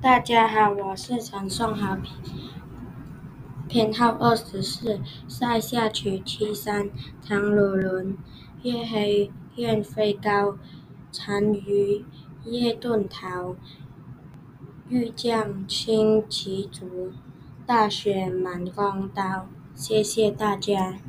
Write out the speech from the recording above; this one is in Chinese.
大家好我是陈颂豪编号二十四塞下曲七三唐鲁伦月黑雁飞高单于夜遁逃欲将轻骑逐大雪满弓刀谢谢大家。